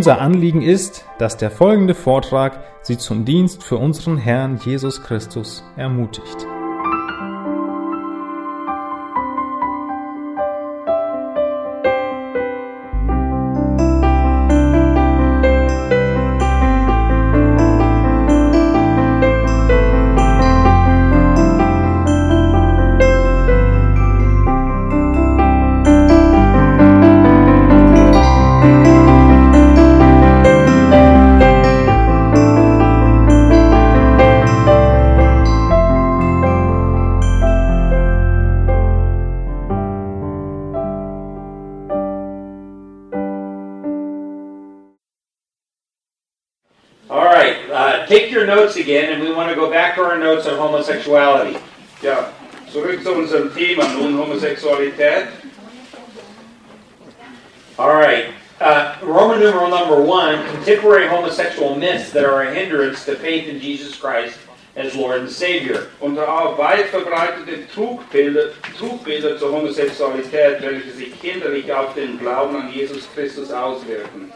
Unser Anliegen ist, dass der folgende Vortrag Sie zum Dienst für unseren Herrn Jesus Christus ermutigt. All right, uh, take your notes again, and we want to go back to our notes on homosexuality. Ja, zurück zu unserem Thema nun Homosexualität. All right, uh, Roman numeral number one contemporary homosexual myths that are a hindrance to faith in Jesus Christ as Lord and Savior. Unter auch weit verbreitete Trugbilder, Trugbilder zur Homosexualität, welche sich hinderlich auf den Glauben an Jesus Christus auswirken.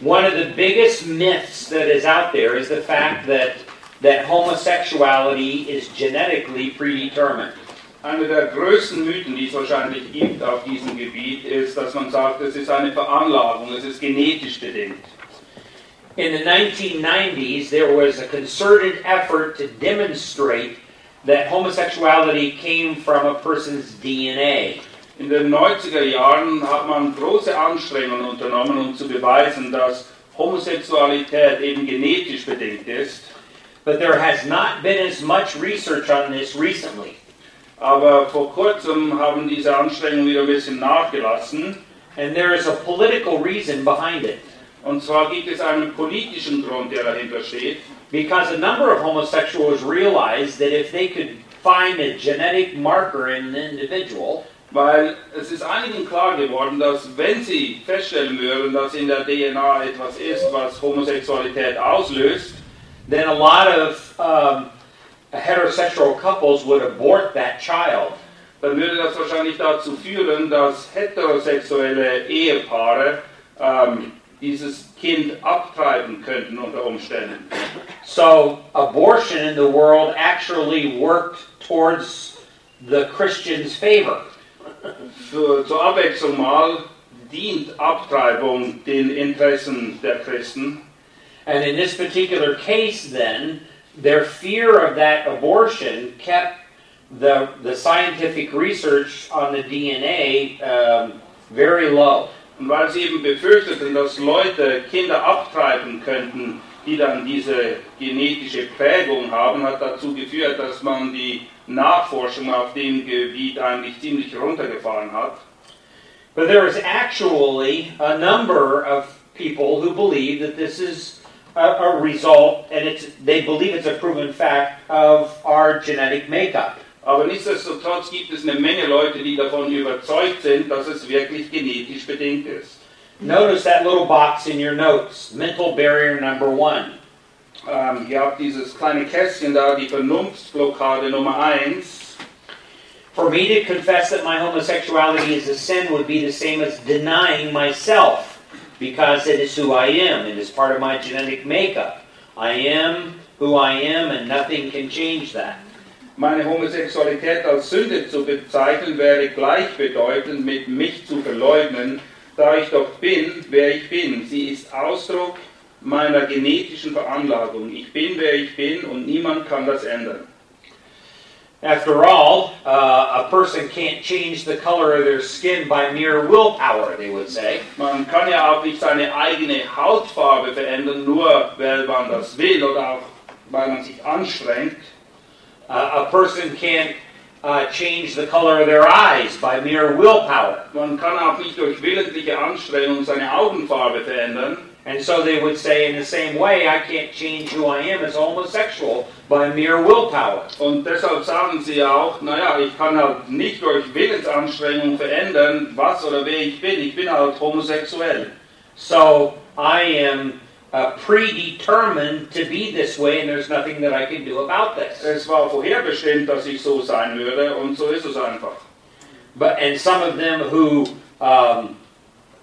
One of the biggest myths that is out there is the fact that, that homosexuality is genetically predetermined. Einer der größten Mythen, die es wahrscheinlich gibt auf diesem Gebiet, ist, dass man sagt, es ist eine Veranlagung, es ist genetisch bedingt. In the 1990s, there was a concerted effort to demonstrate that homosexuality came from a person's DNA. In den 90er Jahren hat man große Anstrengungen unternommen, um zu beweisen, dass Homosexualität eben genetisch bedingt ist. But there has not been as much research on this recently. Aber vor kurzem haben diese Anstrengungen wieder ein bisschen nachgelassen. And there is a political reason behind it. Und zwar gibt es einen politischen Grund, der dahinter steht. Because a number of homosexuals realized that if they could find a genetic marker in an individual, Weil es ist einigen klar geworden, dass wenn sie feststellen würden, dass in der DNA etwas ist, was Homosexualität auslöst, then a lot of um, heterosexual couples would abort that child. dann würde das wahrscheinlich dazu führen, dass heterosexuelle Ehepaare ähm, dieses Kind abtreiben könnten unter Umständen. So abortion in the world actually worked towards the Christian's favor. Für, zur Abwechslung mal dient Abtreibung den Interessen der Christen. And in this particular case, then, their fear of that abortion kept the, the scientific research on the DNA um, very low. Und weil sie eben befürchteten, dass Leute Kinder abtreiben könnten, die dann diese genetische Prägung haben, hat dazu geführt, dass man die Nachforschung auf dem Gebiet äh, eigentlich ziemlich runtergefahren hat. But there is actually a number of people who believe that this is a, a result, and it's, they believe it's a proven fact, of our genetic makeup. Aber nichtsdestotrotz gibt es eine Menge Leute, die davon überzeugt sind, dass es wirklich genetisch bedingt ist. Notice that little box in your notes, mental barrier number one. Ähm, ihr habt dieses kleine Kästchen da, die Vernunftsblockade Nummer 1. For me to confess that my homosexuality is a sin would be the same as denying myself, because it is who I am. It is part of my genetic makeup. I am who I am, and nothing can change that. Meine Homosexualität als Sünde zu bezeichnen, wäre gleichbedeutend mit mich zu verleugnen, da ich doch bin, wer ich bin. Sie ist Ausdruck meiner genetischen Veranlagung. Ich bin, wer ich bin und niemand kann das ändern. After all, uh, a person can't change the color of their skin by mere willpower, they would say. Man kann ja auch nicht seine eigene Hautfarbe verändern, nur weil man das will oder auch weil man sich anstrengt. Uh, a person can't uh, change the color of their eyes by mere willpower. Man kann auch nicht durch willentliche Anstrengung seine Augenfarbe verändern. And so they would say, in the same way, I can't change who I am as a homosexual by mere willpower. Und deshalb sagen sie auch, naja, ich kann halt nicht durch Willensanstrengung verändern, was oder wer ich bin. Ich bin halt homosexuell. So I am uh, predetermined to be this way, and there's nothing that I can do about this. Es war vorherbestimmt, dass ich so sein würde und so ist es einfach. But and some of them who um,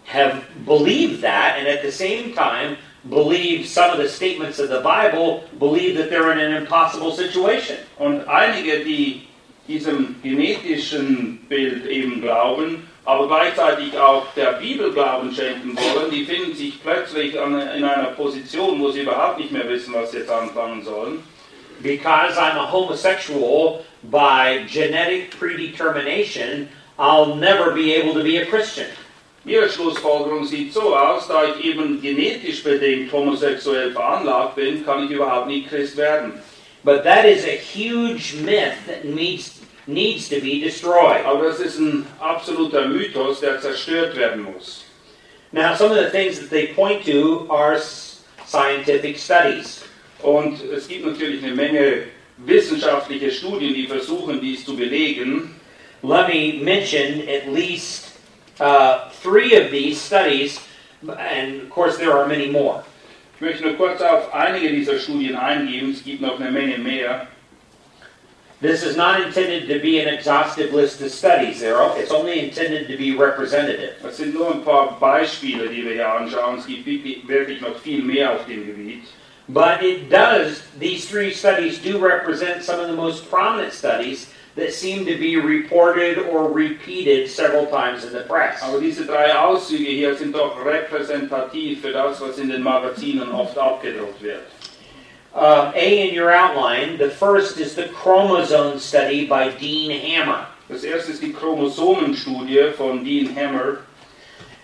have believed that, and at the same time believe some of the statements of the Bible, believe that they're in an impossible situation. Und einige, die diesem genetischen Bild eben glauben, aber gleichzeitig auch der Bibel Glauben schenken wollen, die finden sich plötzlich an, in einer Position, wo sie überhaupt nicht mehr wissen, was sie jetzt anfangen sollen. Because I'm a homosexual by genetic predetermination, I'll never be able to be a Christian. Ihre Schlussfolgerung sieht so aus, da ich eben genetisch bedingt homosexuell veranlagt bin, kann ich überhaupt nie Christ werden. But that is a huge myth that needs, needs to be destroyed. Aber das ist ein absoluter Mythos, der zerstört werden muss. Now, some of the things that they point to are scientific studies. Und es gibt natürlich eine Menge wissenschaftliche Studien, die versuchen, dies zu belegen. Let me mention at least uh, three of these studies, and of course, there are many more. Ich möchte nur kurz auf einige dieser Studien eingehen, es gibt noch eine Menge mehr. This is not intended to be an exhaustive list of studies, Errol. It's only intended to be representative. Das sind nur ein paar Beispiele, die wir hier anschauen. Es gibt wirklich noch viel mehr auf dem Gebiet. But it does, these three studies do represent some of the most prominent studies that seem to be reported or repeated several times in the press. Aber diese drei Auszüge hier sind doch repräsentativ für das, was in den Magazinen oft abgedruckt wird. Uh, a in your outline, the first is the chromosome study by Dean Hammer. Das erste ist die Chromosomenstudie von Dean Hammer.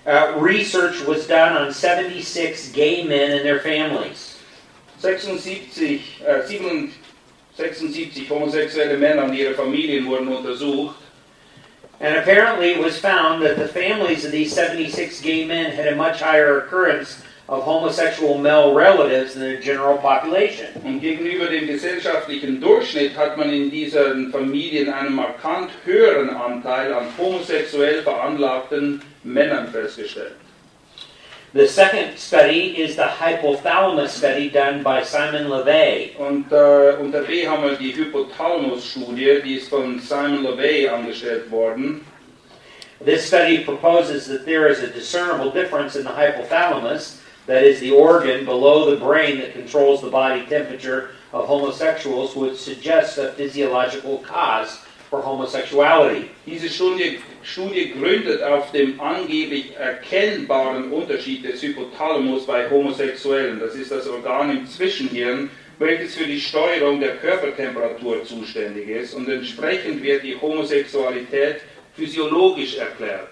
Uh, research was done on 76 gay men and their families. 76, äh, 77 76 homosexuelle Männer und ihre Familien wurden untersucht. And apparently it was found that the families of these 76 gay men had a much higher occurrence of homosexual male relatives than the general population. Und gegenüber dem gesellschaftlichen Durchschnitt hat man in diesen Familien einen markant höheren Anteil an homosexuell veranlagten Männern festgestellt. The second study is the hypothalamus study done by Simon LeVay. Und äh, unter B haben wir die Hypothalamus-Studie, die ist von Simon LeVay angestellt worden. This study proposes that there is a discernible difference in the hypothalamus, that is, the organ below the brain that controls the body temperature of homosexuals, which suggests a physiological cause for homosexuality. Diese Studie, Studie gründet auf dem angeblich erkennbaren Unterschied des Hypothalamus bei Homosexuellen. Das ist das Organ im Zwischenhirn, welches für die Steuerung der Körpertemperatur zuständig ist und entsprechend wird die Homosexualität physiologisch erklärt.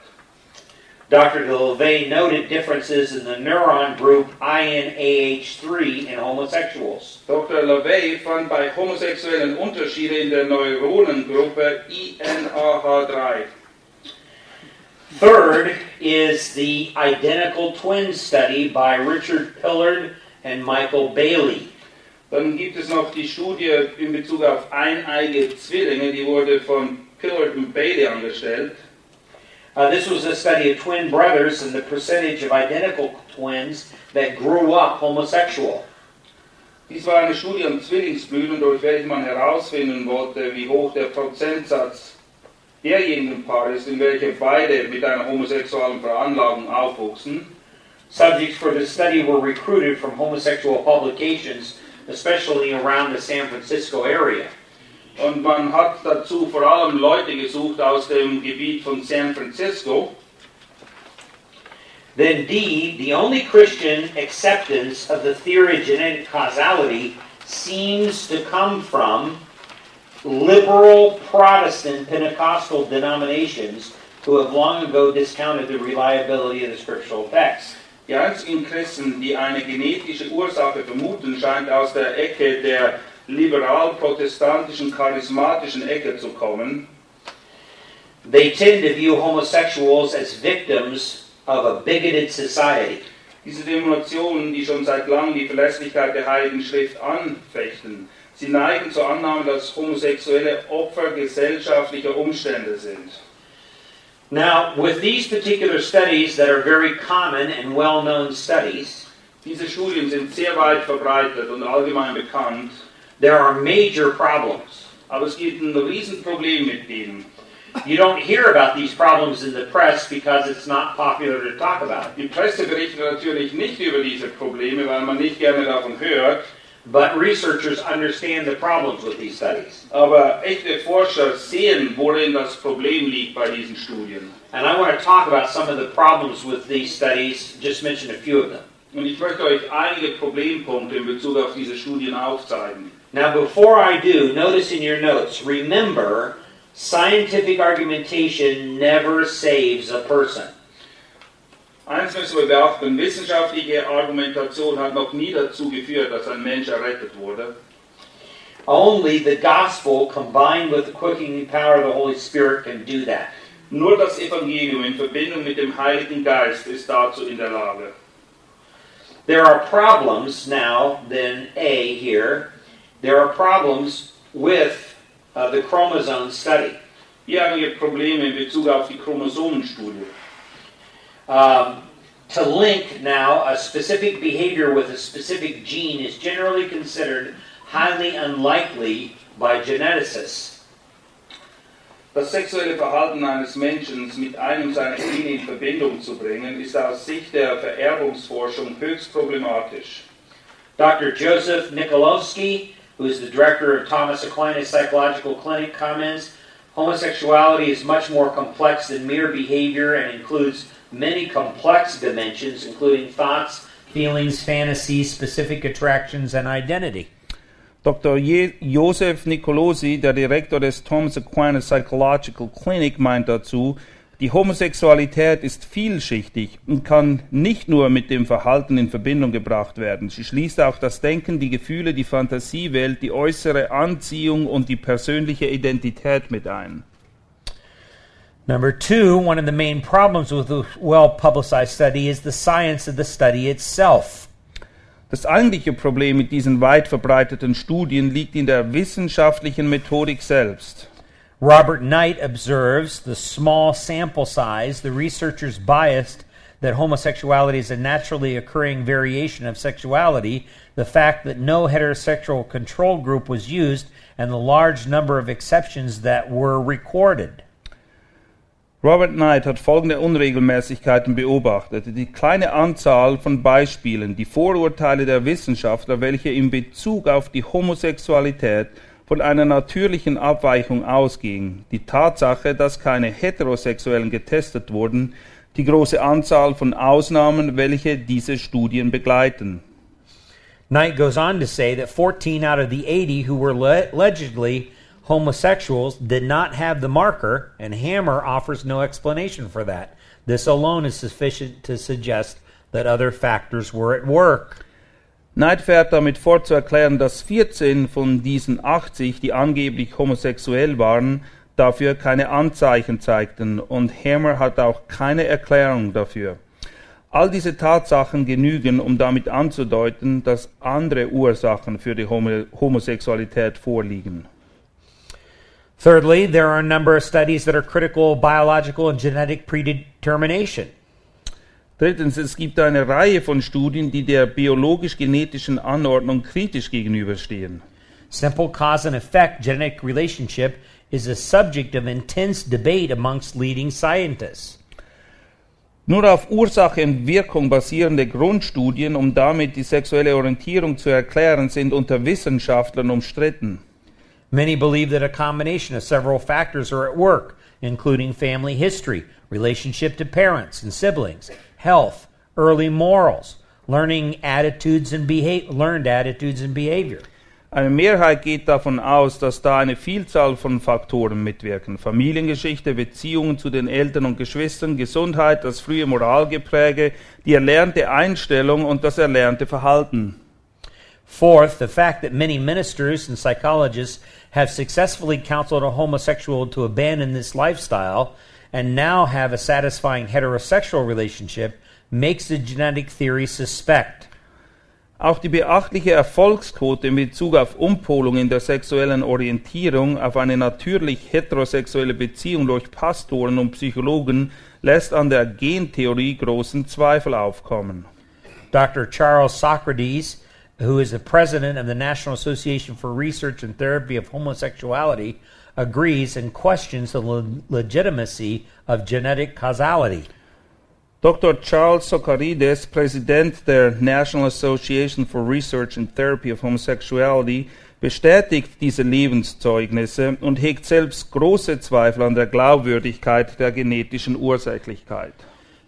Dr. LeVay noted differences in the neuron group INAH3 in homosexuals. Dr. LaVey fand bei Homosexuellen Unterschiede in der Neuronengruppe INAH3. Third is the identical twin study by Richard Pillard and Michael Bailey. Dann gibt es noch die Studie in Bezug auf eineige Zwillinge, die wurde von Pillard und Bailey angestellt. Uh, this was a study of twin brothers and the percentage of identical twins that grew up homosexual. Dies war eine Studie an Zwillingsbrüdern, durch welche man herausfinden wollte, wie hoch der Prozentsatz derjenigen Paare in welche beide mit einer homosexuellen Veranlagung aufwuchsen. Subjects for the study were recruited from homosexual publications, especially around the San Francisco area. Und man hat dazu vor allem Leute gesucht aus dem Gebiet von San Francisco. then D, the only Christian acceptance of the theory of genetic causality seems to come from liberal Protestant Pentecostal denominations who have long ago discounted the reliability of the scriptural text. Die einzigen Christen, die eine genetische Ursache vermuten, scheint aus der Ecke der liberal-protestantischen, charismatischen Ecke zu kommen. They tend to view homosexuals as victims of a bigoted society. Diese Denominationen, die schon seit langem die Verlässlichkeit der Heiligen Schrift anfechten, sie neigen zur Annahme, dass Homosexuelle Opfer gesellschaftlicher Umstände sind. Now, with these particular studies that are very common and well known studies, Diese Studien sind sehr weit verbreitet und allgemein bekannt, there are major problems. aber es gibt ein Riesenproblem mit denen. You don't hear about these problems in the press because it's not popular to talk about. Die Presse berichtet natürlich nicht über diese Probleme, weil man nicht gerne davon hört, But researchers understand the problems with these studies. aber echte Forscher sehen, worin das Problem liegt bei diesen Studien. And I want to talk about some of the problems with these studies, just mention a few of them. Und ich möchte euch einige Problempunkte in Bezug auf diese Studien aufzeigen. Now, before I do, notice in your notes, remember, scientific argumentation never saves a person. Wir beachten, wissenschaftliche Argumentation hat noch nie dazu geführt, dass ein Mensch errettet wurde. Only the gospel combined with the quickening power of the Holy Spirit can do that. Nur das Evangelium in Verbindung mit dem Heiligen Geist ist dazu in der Lage. There are problems now, then A here, there are problems with uh, the chromosome study. Hier haben wir Probleme in Bezug auf die Chromosomenstudie. Um, to link now a specific behavior with a specific gene is generally considered highly unlikely by geneticists. Das sexuelle Verhalten eines Menschen mit einem seiner Gene in Verbindung zu bringen, ist aus Sicht der Vererbungsforschung höchst problematisch. Dr. Joseph Nikolowski, who is the director of Thomas Aquinas Psychological Clinic, comments homosexuality is much more complex than mere behavior and includes many complex dimensions, including thoughts, feelings, fantasies, specific attractions, and identity. Dr. Je Joseph Nicolosi, der Direktor des Thomas Aquinas Psychological Clinic, meint dazu, die Homosexualität ist vielschichtig und kann nicht nur mit dem Verhalten in Verbindung gebracht werden. Sie schließt auch das Denken, die Gefühle, die Fantasiewelt, die äußere Anziehung und die persönliche Identität mit ein. Number two, one of the main problems with a well publicized study is the science of the study itself. Das eigentliche Problem mit diesen weit verbreiteten Studien liegt in der wissenschaftlichen Methodik selbst. Robert Knight observes the small sample size, the researchers biased that homosexuality is a naturally occurring variation of sexuality, the fact that no heterosexual control group was used, and the large number of exceptions that were recorded. Robert Knight hat folgende Unregelmäßigkeiten beobachtet. Die kleine Anzahl von Beispielen, die Vorurteile der Wissenschaftler, welche in Bezug auf die Homosexualität von einer natürlichen Abweichung ausgingen, die Tatsache, dass keine Heterosexuellen getestet wurden, die große Anzahl von Ausnahmen, welche diese Studien begleiten. Knight goes on to say that 14 out of the 80 who were le- allegedly homosexuals did not have the marker, and Hammer offers no explanation for that. This alone is sufficient to suggest that other factors were at work. Knight fährt damit fort zu erklären, dass 14 von diesen 80, die angeblich homosexuell waren, dafür keine Anzeichen zeigten und Hammer hat auch keine Erklärung dafür. All diese Tatsachen genügen, um damit anzudeuten, dass andere Ursachen für die Homo Homosexualität vorliegen. Thirdly, there are a number of studies that are critical of biological and genetic predetermination. Drittens, es gibt eine Reihe von Studien, die der biologisch-genetischen Anordnung kritisch gegenüberstehen. Simple cause and effect genetic relationship is a subject of intense debate amongst leading scientists. Nur auf Ursache und Wirkung basierende Grundstudien, um damit die sexuelle Orientierung zu erklären, sind unter Wissenschaftlern umstritten. Many believe that a combination of several factors are at work, including family history, relationship to parents and siblings, health, early morals, learning attitudes and learned attitudes and behavior. Eine Mehrheit geht davon aus, dass da eine Vielzahl von Faktoren mitwirken. Familiengeschichte, Beziehungen zu den Eltern und Geschwistern, Gesundheit, das frühe Moralgepräge, die erlernte Einstellung und das erlernte Verhalten. Fourth, the fact that many ministers and psychologists have successfully counseled a homosexual to abandon this lifestyle and now have a satisfying heterosexual relationship makes the genetic theory suspect. Auch die beachtliche Erfolgsquote in Bezug auf Umpolung in der sexuellen Orientierung auf eine natürlich heterosexuelle Beziehung durch Pastoren und Psychologen lässt an der Gentheorie großen Zweifel aufkommen. Dr. Charles Socrates, who is the president of the National Association for Research and Therapy of Homosexuality, agrees and questions the le- legitimacy of genetic causality. Dr. Charles Socarides, Präsident der National Association for Research and Therapy of Homosexuality, bestätigt diese Lebenszeugnisse und hegt selbst große Zweifel an der Glaubwürdigkeit der genetischen Ursächlichkeit.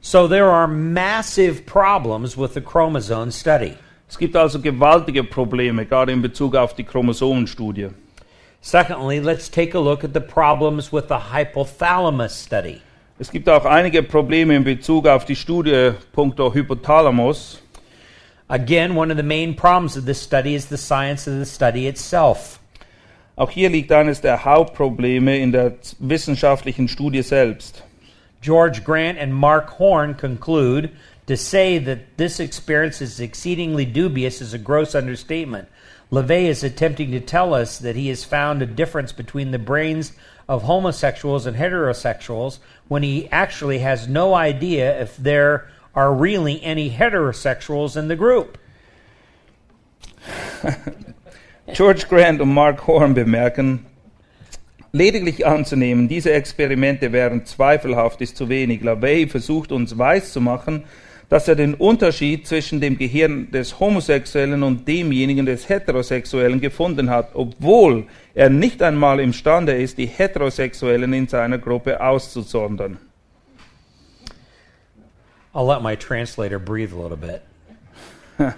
So there are massive problems with the chromosome study. Es gibt also gewaltige Probleme, gerade in Bezug auf die Chromosomenstudie. Secondly, let's take a look at the problems with the hypothalamus study. Es gibt auch einige Probleme in Bezug auf die Studie punkto Hypothalamus. Again, one of the main problems of this study is the science of the study itself. Auch hier liegt eines der Hauptprobleme in der wissenschaftlichen Studie selbst. George Grant and Mark Horn conclude to say that this experience is exceedingly dubious is a gross understatement. LeVay is attempting to tell us that he has found a difference between the brains of homosexuals and heterosexuals when he actually has no idea if there are really any heterosexuals in the group. George Grant und Mark Horn bemerken, lediglich anzunehmen, diese Experimente wären zweifelhaft, ist zu wenig. LaVey versucht uns weiszumachen, dass er den Unterschied zwischen dem Gehirn des Homosexuellen und demjenigen des Heterosexuellen gefunden hat, obwohl er nicht einmal imstande ist, die Heterosexuellen in seiner Gruppe auszusondern. I'll let my translator breathe a little bit. Here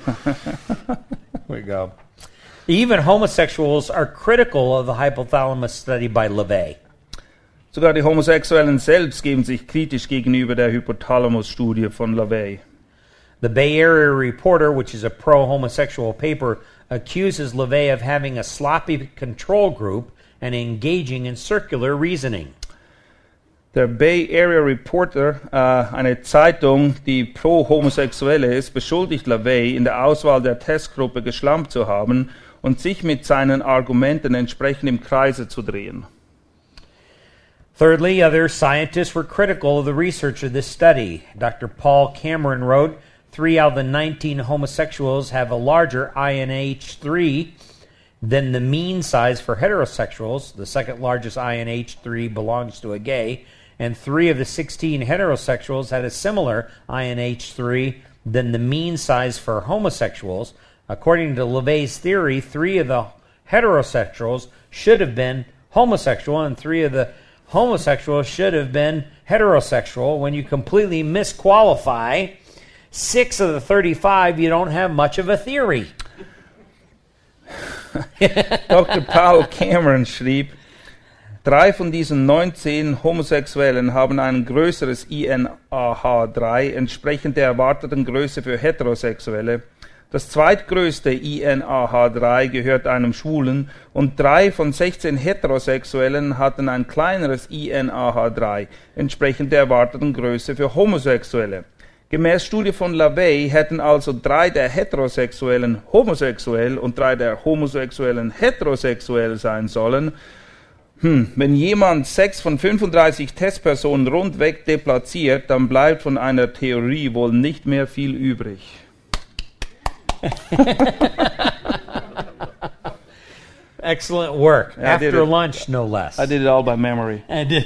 we go. Even homosexuals are critical of the hypothalamus study by LeVay. Sogar die Homosexuellen selbst geben sich kritisch gegenüber der Hypothalamus-Studie von LaVey. The Bay Area Reporter, which is a pro homosexual paper, accuses LeVay of having a sloppy control group and engaging in circular reasoning. Der Bay Area Reporter, äh, eine Zeitung, die pro-Homosexuelle ist, beschuldigt LaVey, in der Auswahl der Testgruppe geschlampt zu haben und sich mit seinen Argumenten entsprechend im Kreise zu drehen. Thirdly, other scientists were critical of the research of this study. Dr. Paul Cameron wrote three out of the 19 homosexuals have a larger INH3 than the mean size for heterosexuals. The second largest INH3 belongs to a gay, and three of the 16 heterosexuals had a similar INH3 than the mean size for homosexuals. According to LeVay's theory, three of the heterosexuals should have been homosexual, and three of the homosexuals should have been heterosexual. When you completely misqualify six of the 35, you don't have much of a theory. Dr. Paul Cameron schrieb, drei von diesen 19 Homosexuellen haben ein größeres INAH3 entsprechend der erwarteten Größe für Heterosexuelle. Das zweitgrößte INAH3 gehört einem Schwulen und drei von 16 Heterosexuellen hatten ein kleineres INAH3 entsprechend der erwarteten Größe für Homosexuelle. Gemäß Studie von LaVey hätten also drei der Heterosexuellen homosexuell und drei der Homosexuellen heterosexuell sein sollen. Hm, wenn jemand sechs von 35 Testpersonen rundweg deplatziert, dann bleibt von einer Theorie wohl nicht mehr viel übrig. Excellent work. I did After it. lunch, no less. I did it all by memory. I did.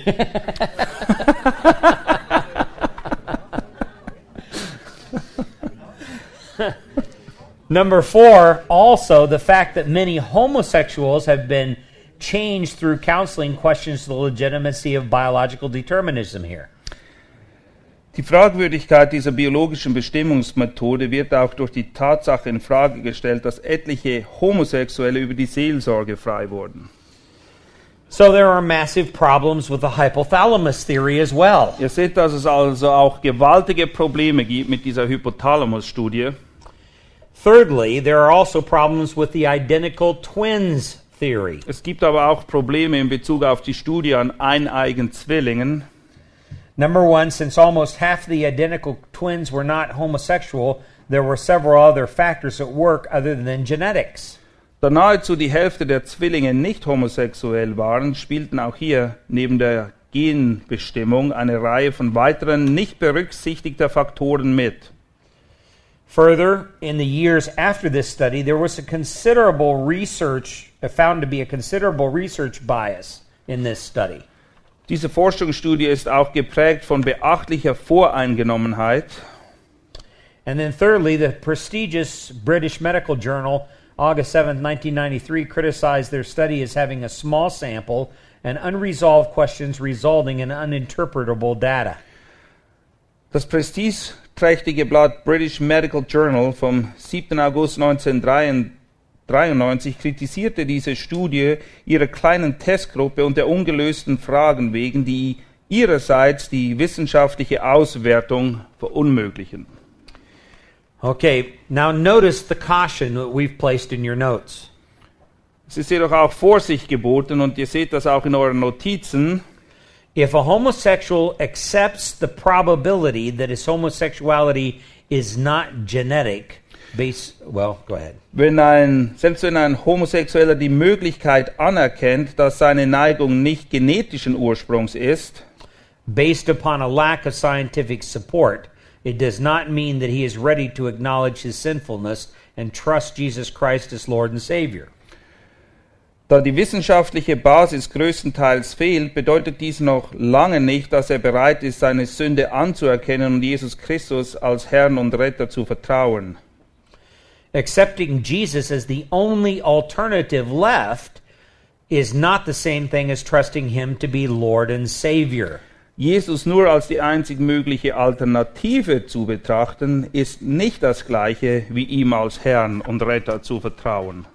Number four, also the fact that many homosexuals have been changed through counseling questions the legitimacy of biological determinism here. Die Fragwürdigkeit dieser biologischen Bestimmungsmethode wird auch durch die Tatsache in Frage gestellt, dass etliche Homosexuelle über die Seelsorge frei wurden. So there are massive problems with the hypothalamus theory as well. Ihr seht, dass es also auch gewaltige Probleme gibt mit dieser Hypothalamus-Studie. Thirdly, there are also problems with the identical twins theory. Es gibt aber auch Probleme in Bezug auf die Studie an eineigen Zwillingen. Number one, since almost half the identical twins were not homosexual, there were several other factors at work other than genetics. Da nahezu die Hälfte der Zwillinge nicht homosexuell waren, spielten auch hier neben der Genbestimmung eine Reihe von weiteren nicht berücksichtigter Faktoren mit. Further, in the years after this study, there was a considerable research, found to be a considerable research bias in this study. Diese Forschungsstudie ist auch geprägt von beachtlicher Voreingenommenheit. And then, thirdly, the prestigious British Medical Journal, August 7, 1993, criticized their study as having a small sample and unresolved questions resulting in uninterpretable data. Das prestigeträchtige Blatt British Medical Journal vom 7. August 1993 kritisierte diese Studie ihrer kleinen Testgruppe und der ungelösten Fragen wegen, die ihrerseits die wissenschaftliche Auswertung verunmöglichen. Okay, now notice the caution that we've placed in your notes. Es ist jedoch auch Vorsicht geboten und ihr seht das auch in euren Notizen. If a homosexual accepts the probability that his homosexuality is not genetic, based, well, go ahead. Wenn ein, selbst wenn ein Homosexueller die Möglichkeit anerkennt, dass seine Neigung nicht genetischen Ursprungs ist, based upon a lack of scientific support, it does not mean that he is ready to acknowledge his sinfulness and trust Jesus Christ as Lord and Savior. Da die wissenschaftliche Basis größtenteils fehlt, bedeutet dies noch lange nicht, dass er bereit ist, seine Sünde anzuerkennen und Jesus Christus als Herrn und Retter zu vertrauen. Accepting Jesus as the only alternative left is not the same thing as trusting him to be Lord and Savior. Jesus nur als die einzig mögliche Alternative zu betrachten, ist nicht das gleiche wie ihm als Herrn und Retter zu vertrauen.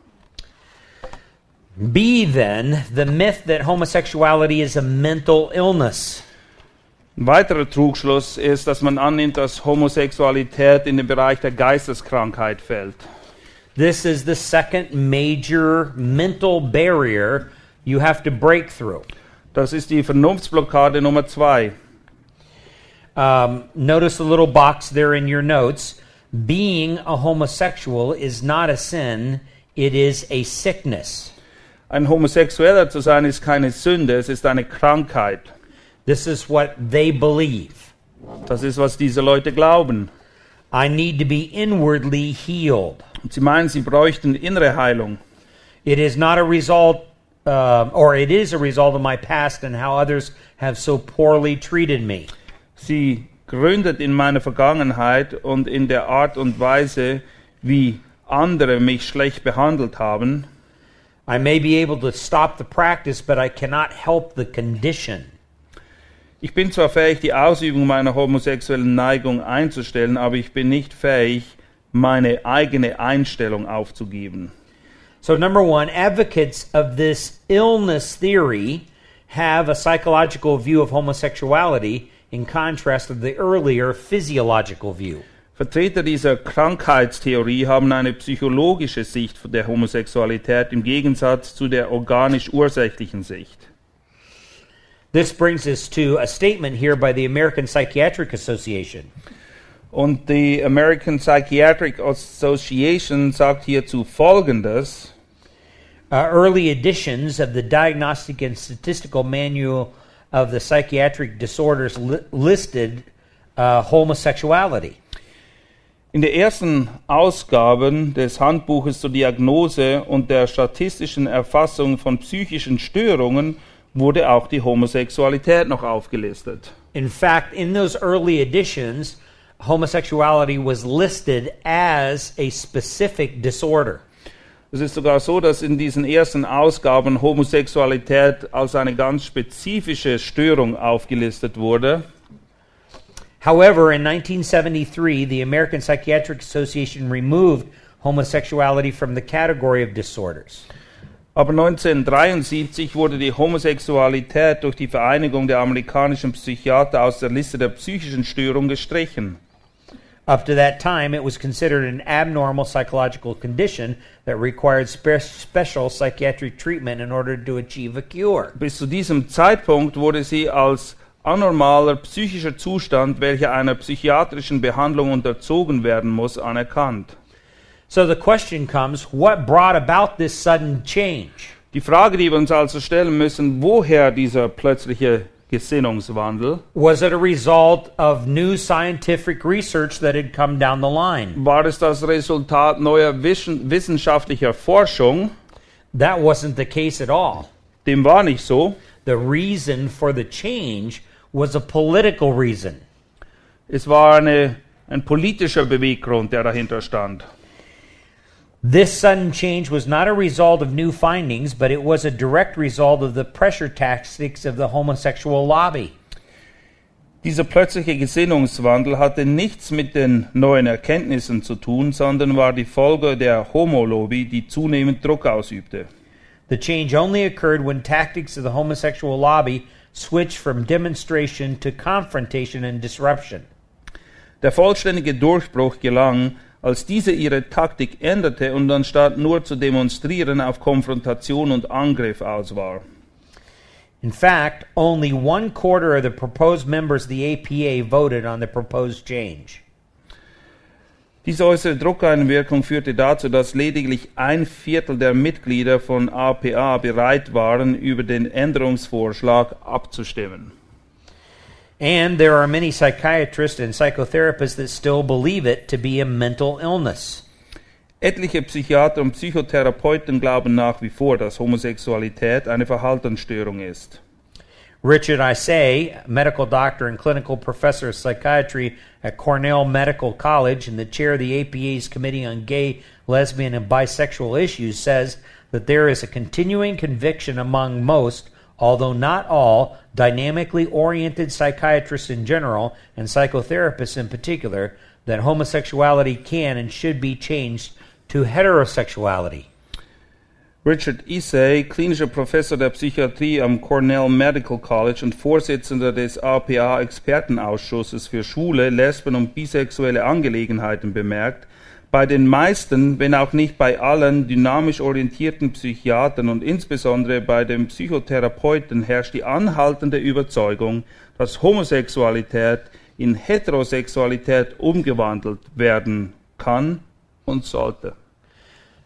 B, then, the myth that homosexuality is a mental illness. Ein weiterer Trugschluss ist, dass man annimmt, dass Homosexualität in den Bereich der Geisteskrankheit fällt. This is the second major mental barrier you have to break through. Das ist die Vernunftsblockade Nummer zwei. Um, notice the little box there in your notes. Being a homosexual is not a sin, it is a sickness. Ein Homosexueller zu sein ist keine Sünde, es ist eine Krankheit. This is what they believe. Das ist, was diese Leute glauben. I need to be inwardly healed. Und sie meinen, sie bräuchten innere Heilung. It is not a result, uh, or it is a result of my past and how others have so poorly treated me. Sie gründet in meiner Vergangenheit und in der Art und Weise, wie andere mich schlecht behandelt haben. I may be able to stop the practice, but I cannot help the condition. Ich bin zwar fähig, die Ausübung meiner homosexuellen Neigung einzustellen, aber ich bin nicht fähig, meine eigene Einstellung aufzugeben. So, number one, advocates of this illness theory have a psychological view of homosexuality in contrast to the earlier physiological view. Vertreter dieser Krankheitstheorie haben eine psychologische Sicht der Homosexualität im Gegensatz zu der organisch-ursächlichen Sicht. This brings us to a statement here by the American Psychiatric Association. Und die American Psychiatric Association sagt hierzu Folgendes. Uh, early editions of the Diagnostic and Statistical Manual of the Psychiatric Disorders li- listed uh, homosexuality. In den ersten Ausgaben des Handbuches zur Diagnose und der statistischen Erfassung von psychischen Störungen wurde auch die Homosexualität noch aufgelistet. In fact, in those early editions, homosexuality was listed as a specific disorder. Es ist sogar so, dass in diesen ersten Ausgaben Homosexualität als eine ganz spezifische Störung aufgelistet wurde. However, in 1973, the American Psychiatric Association removed homosexuality from the category of disorders. Aber 1973 wurde die Homosexualität durch die Vereinigung der amerikanischen Psychiater aus der Liste der psychischen Störungen gestrichen. Up to that time, it was considered an abnormal psychological condition that required spe- special psychiatric treatment in order to achieve a cure. Bis zu diesem Zeitpunkt wurde sie als anormaler psychischer Zustand, welcher einer psychiatrischen Behandlung unterzogen werden muss, anerkannt. So the question comes what brought about this sudden change? Die Frage, die wir uns also stellen müssen, woher dieser plötzliche Gesinnungswandel? Was it a result of new scientific research that had come down the line? War es das Resultat neuer wissenschaftlicher Forschung? That wasn't the case at all. Dem war nicht so. The reason for the change was a political reason. Es war eine, ein politischer Beweggrund, der dahinter stand. This sudden change was not a result of new findings, but it was a direct result of the pressure tactics of the homosexual lobby. Dieser plötzliche Gesinnungswandel hatte nichts mit den neuen Erkenntnissen zu tun, sondern war die Folge der Homolobby, die zunehmend Druck ausübte. The change only occurred when tactics of the homosexual lobby switched from demonstration to confrontation and disruption. Der vollständige Durchbruch gelang, als diese ihre Taktik änderte und anstatt nur zu demonstrieren auf Konfrontation und Angriff aus war. In fact, only one quarter of the proposed members of the APA voted on the proposed change. Diese äußere Druckeinwirkung führte dazu, dass lediglich ein Viertel der Mitglieder von APA bereit waren, über den Änderungsvorschlag abzustimmen. And there are many psychiatrists and psychotherapists that still believe it to be a mental illness. Etliche Psychiater und Psychotherapeuten glauben nach wie vor, dass Homosexualität eine Verhaltensstörung ist. Richard Isay, medical doctor and clinical professor of psychiatry at Cornell Medical College and the chair of the APA's Committee on Gay, Lesbian, and Bisexual Issues, says that there is a continuing conviction among most, although not all, dynamically oriented psychiatrists in general and psychotherapists in particular that homosexuality can and should be changed to heterosexuality. Richard Isay, klinischer Professor der Psychiatrie am Cornell Medical College und Vorsitzender des APA-Expertenausschusses für schwule, lesben und bisexuelle Angelegenheiten, bemerkt, bei den meisten, wenn auch nicht bei allen dynamisch orientierten Psychiatern und insbesondere bei den Psychotherapeuten herrscht die anhaltende Überzeugung, dass Homosexualität in Heterosexualität umgewandelt werden kann und sollte.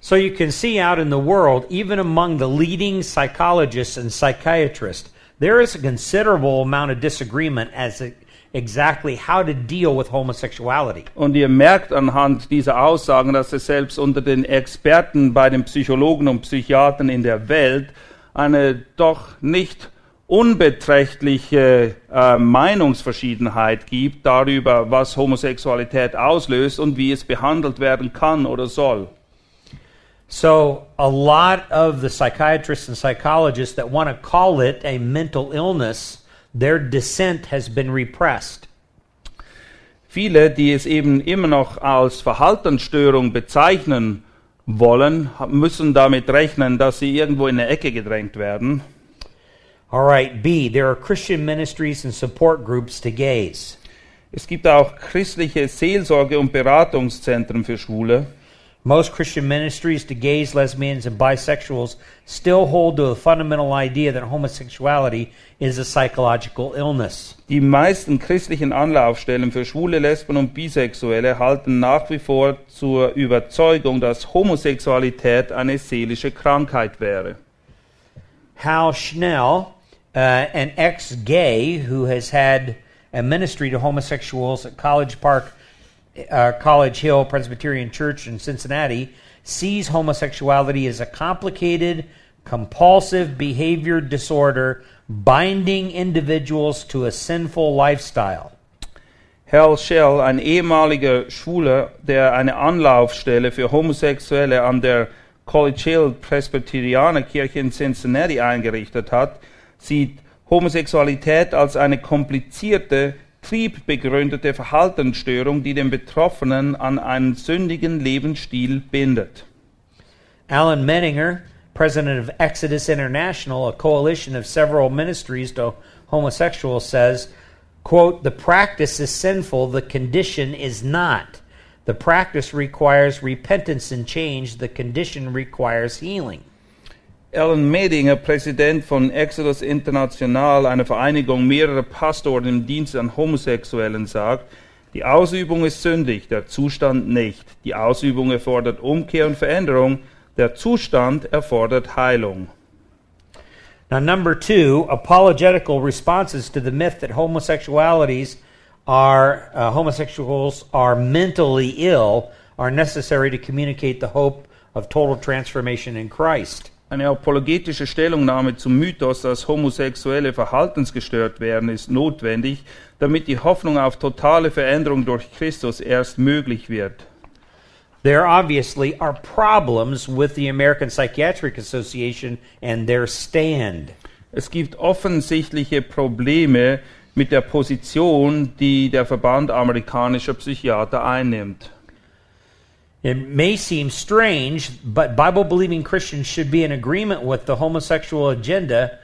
So you can see out in the world, even among the leading psychologists and psychiatrists, there is a considerable amount of disagreement as to exactly how to deal with homosexuality. Und ihr merkt anhand dieser Aussagen, dass es selbst unter den Experten bei den Psychologen und Psychiatern in der Welt eine doch nicht unbeträchtliche äh, Meinungsverschiedenheit gibt darüber, was Homosexualität auslöst und wie es behandelt werden kann oder soll. So, a lot of the psychiatrists and psychologists that want to call it a mental illness, their dissent has been repressed. Viele, die es eben immer noch als Verhaltensstörung bezeichnen wollen, müssen damit rechnen, dass sie irgendwo in eine Ecke gedrängt werden. All right, B, there are Christian ministries and support groups to gays. Es gibt auch christliche Seelsorge- und Beratungszentren für Schwule. Most Christian ministries to gays, lesbians, and bisexuals still hold to the fundamental idea that homosexuality is a psychological illness. Die meisten christlichen Anlaufstellen für Schwule, Lesben und Bisexuelle halten nach wie vor zur Überzeugung, dass Homosexualität eine seelische Krankheit wäre. Hal Schnell, uh, an ex gay who has had a ministry to homosexuals at College Park, uh, College Hill Presbyterian Church in Cincinnati, sees homosexuality as a complicated, compulsive behavior disorder binding individuals to a sinful lifestyle. Hal Shell, ein ehemaliger Schwuler, der eine Anlaufstelle für Homosexuelle an der College Hill Presbyterianer Kirche in Cincinnati eingerichtet hat, sieht Homosexualität als eine komplizierte, triebbegründete Verhaltensstörung, die den Betroffenen an einen sündigen Lebensstil bindet. Alan Menninger, president of Exodus International, a coalition of several ministries to homosexuals, says, quote, The practice is sinful, the condition is not. The practice requires repentance and change, the condition requires healing. Alan Medinger, Präsident von Exodus International, eine Vereinigung mehrerer Pastoren im Dienst an Homosexuellen, sagt, die Ausübung ist sündig, der Zustand nicht. Die Ausübung erfordert Umkehr und Veränderung, der Zustand erfordert Heilung. Now, number two, apologetical responses to the myth that homosexualities are uh, homosexuals are mentally ill are necessary to communicate the hope of total transformation in Christ. Eine apologetische Stellungnahme zum Mythos, dass Homosexuelle verhaltensgestört werden, ist notwendig, damit die Hoffnung auf totale Veränderung durch Christus erst möglich wird. There obviously are problems with the American Psychiatric Association and their stand. Es gibt offensichtliche Probleme mit der Position, die der Verband amerikanischer Psychiater einnimmt. It may seem strange, but Bible believing Christians should be in agreement with the homosexual agenda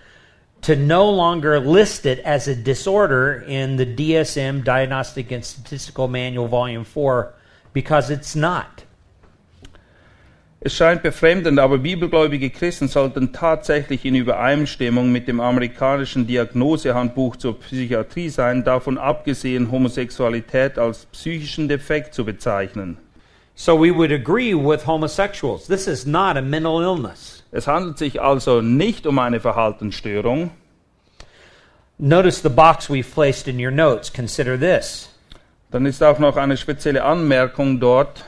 to no longer list it as a disorder in the DSM Diagnostic and Statistical Manual, Volume 4, because it's not. Es scheint befremdend, aber bibelgläubige Christen sollten tatsächlich in Übereinstimmung mit dem amerikanischen Diagnosehandbuch zur Psychiatrie sein, davon abgesehen Homosexualität als psychischen Defekt zu bezeichnen. So we would agree with homosexuals. This is not a mental illness. Es handelt sich also nicht um eine Verhaltensstörung. Notice the box we've placed in your notes. Consider this. Dann ist auch noch eine spezielle Anmerkung dort.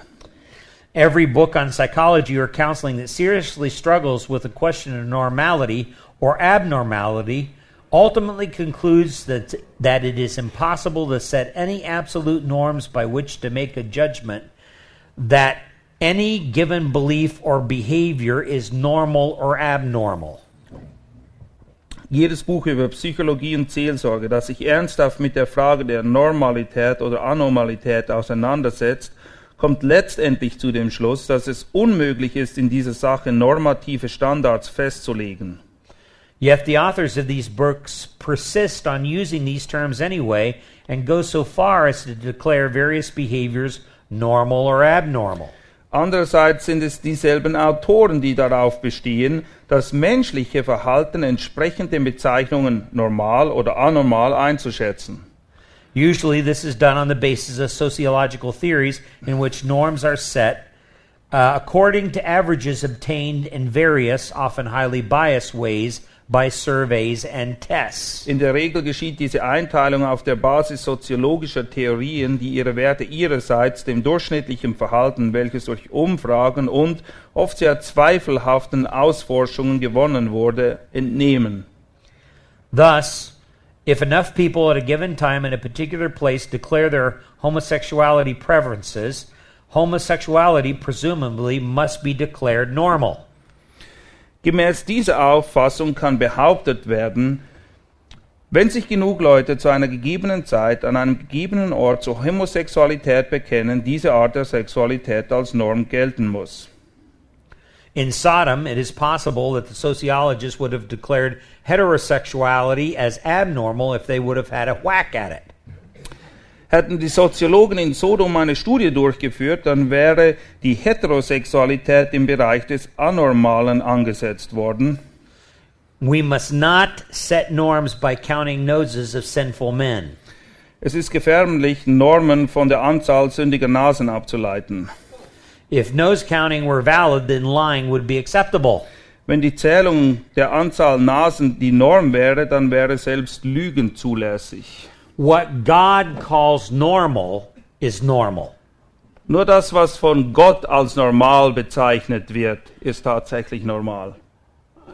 Every book on psychology or counseling that seriously struggles with the question of normality or abnormality ultimately concludes that, that it is impossible to set any absolute norms by which to make a judgment that any given belief or behavior is normal or abnormal. Jedes Buch über Psychologie und Seelsorge, das sich ernsthaft mit der Frage der Normalität oder Anormalität auseinandersetzt, kommt letztendlich zu dem Schluss, dass es unmöglich ist, in dieser Sache normative Standards festzulegen. Yet the authors of these books persist on using these terms anyway and go so far as to declare various behaviors normal or abnormal. Andererseits sind es dieselben Autoren, die darauf bestehen, das menschliche Verhalten entsprechend den Bezeichnungen normal oder anormal einzuschätzen. Usually, this is done on the basis of sociological theories in which norms are set uh, according to averages obtained in various, often highly biased ways by surveys and tests. In der Regel geschieht diese Einteilung auf der Basis soziologischer Theorien, die ihre Werte ihrerseits dem durchschnittlichen Verhalten, welches durch Umfragen und oft sehr zweifelhaften Ausforschungen gewonnen wurde, entnehmen. Thus, if enough people at a given time in a particular place declare their homosexuality preferences, homosexuality presumably must be declared normal. Gemäß dieser Auffassung kann behauptet werden, wenn sich genug Leute zu einer gegebenen Zeit an einem gegebenen Ort zur Homosexualität bekennen, diese Art der Sexualität als Norm gelten muss. In Sodom, it is possible that the sociologists would have declared heterosexuality as abnormal if they would have had a whack at it. Hätten die Soziologen in Sodom eine Studie durchgeführt, dann wäre die Heterosexualität im Bereich des Anormalen angesetzt worden. We must not set norms by counting noses of sinful men. Es ist gefährlich, Normen von der Anzahl sündiger Nasen abzuleiten. If nose counting were valid, then lying would be acceptable. Wenn die Zählung der Anzahl Nasen die Norm wäre, dann wäre selbst Lügen zulässig. What God calls normal is normal. Nur das, was von Gott als normal bezeichnet wird, ist tatsächlich normal.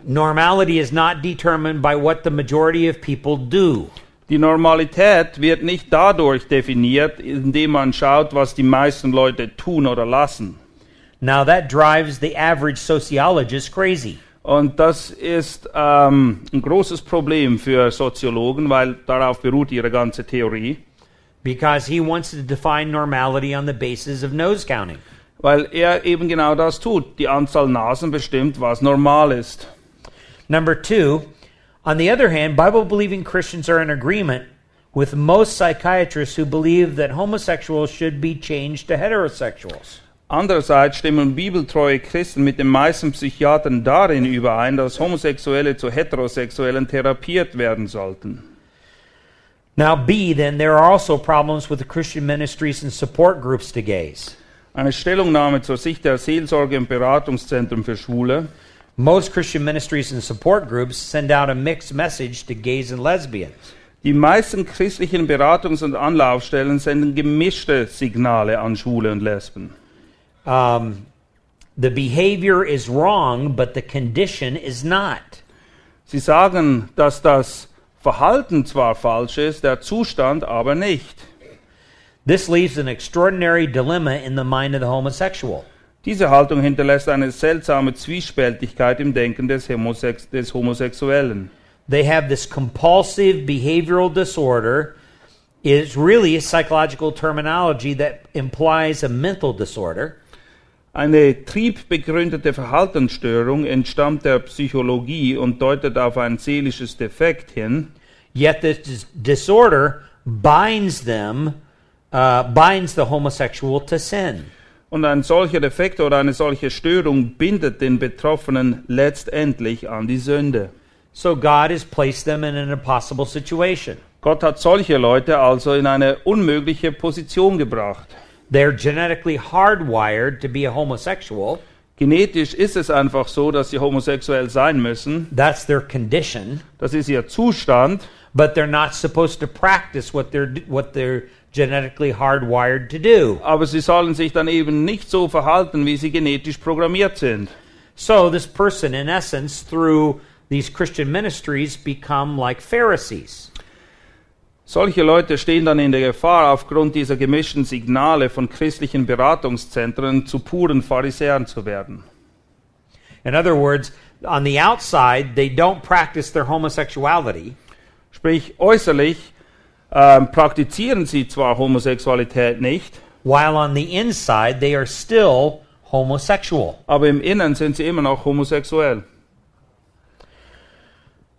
Normality is not determined by what the majority of people do. Die Normalität wird nicht dadurch definiert, indem man schaut, was die meisten Leute tun oder lassen. Now that drives the average sociologist crazy. Und das ist ähm, ein großes Problem für Soziologen, weil darauf beruht ihre ganze Theorie. because he wants to define normality on the basis of nose counting. weil er eben genau das tut. Die Anzahl Nasen bestimmt, was normal ist. Number two, on the other hand, Bible believing Christians are in agreement with most psychiatrists who believe that homosexuals should be changed to heterosexuals. Andererseits stimmen bibeltreue Christen mit den meisten Psychiatern darin überein, dass Homosexuelle zu Heterosexuellen therapiert werden sollten. Now, B, then, there are also problems with the Christian ministries and support groups to gays. Eine Stellungnahme zur Sicht der Seelsorge und Beratungszentren für Schwule. Most Christian ministries and support groups send out a mixed message to gays and lesbians. Die meisten christlichen Beratungs- und Anlaufstellen senden gemischte Signale an Schwule und Lesben. Um, the behavior is wrong, but the condition is not. Sie sagen, dass das Verhalten zwar falsch ist, der Zustand aber nicht. This leaves an extraordinary dilemma in the mind of the homosexual. Diese Haltung hinterlässt eine seltsame Zwiespältigkeit im Denken des, Homosex des Homosexuellen. They have this compulsive behavioral disorder. It's really a psychological terminology that implies a mental disorder. Eine triebbegründete Verhaltensstörung entstammt der Psychologie und deutet auf ein seelisches Defekt hin. Yet this dis- disorder binds them, uh, binds the homosexual to sin. Und ein solcher Defekt oder eine solche Störung bindet den Betroffenen letztendlich an die Sünde. So God has placed them in an impossible situation. Gott hat solche Leute also in eine unmögliche Position gebracht. They're genetically hardwired to be a homosexual. Genetisch ist es einfach so, dass sie homosexuell sein müssen. That's their condition. Das ist ihr Zustand. But they're not supposed to practice what they're what they're genetically hardwired to do. Aber sie sollen sich dann eben nicht so verhalten, wie sie genetisch programmiert sind. So this person, in essence, through these Christian ministries, become like Pharisees. Solche Leute stehen dann in der Gefahr, aufgrund dieser gemischten Signale von christlichen Beratungszentren zu puren Pharisäern zu werden. In other words, on the outside, they don't practice their homosexuality, Sprich, äußerlich ähm, praktizieren sie zwar Homosexualität nicht, while on the inside, they are still homosexual. aber im Innern sind sie immer noch homosexuell.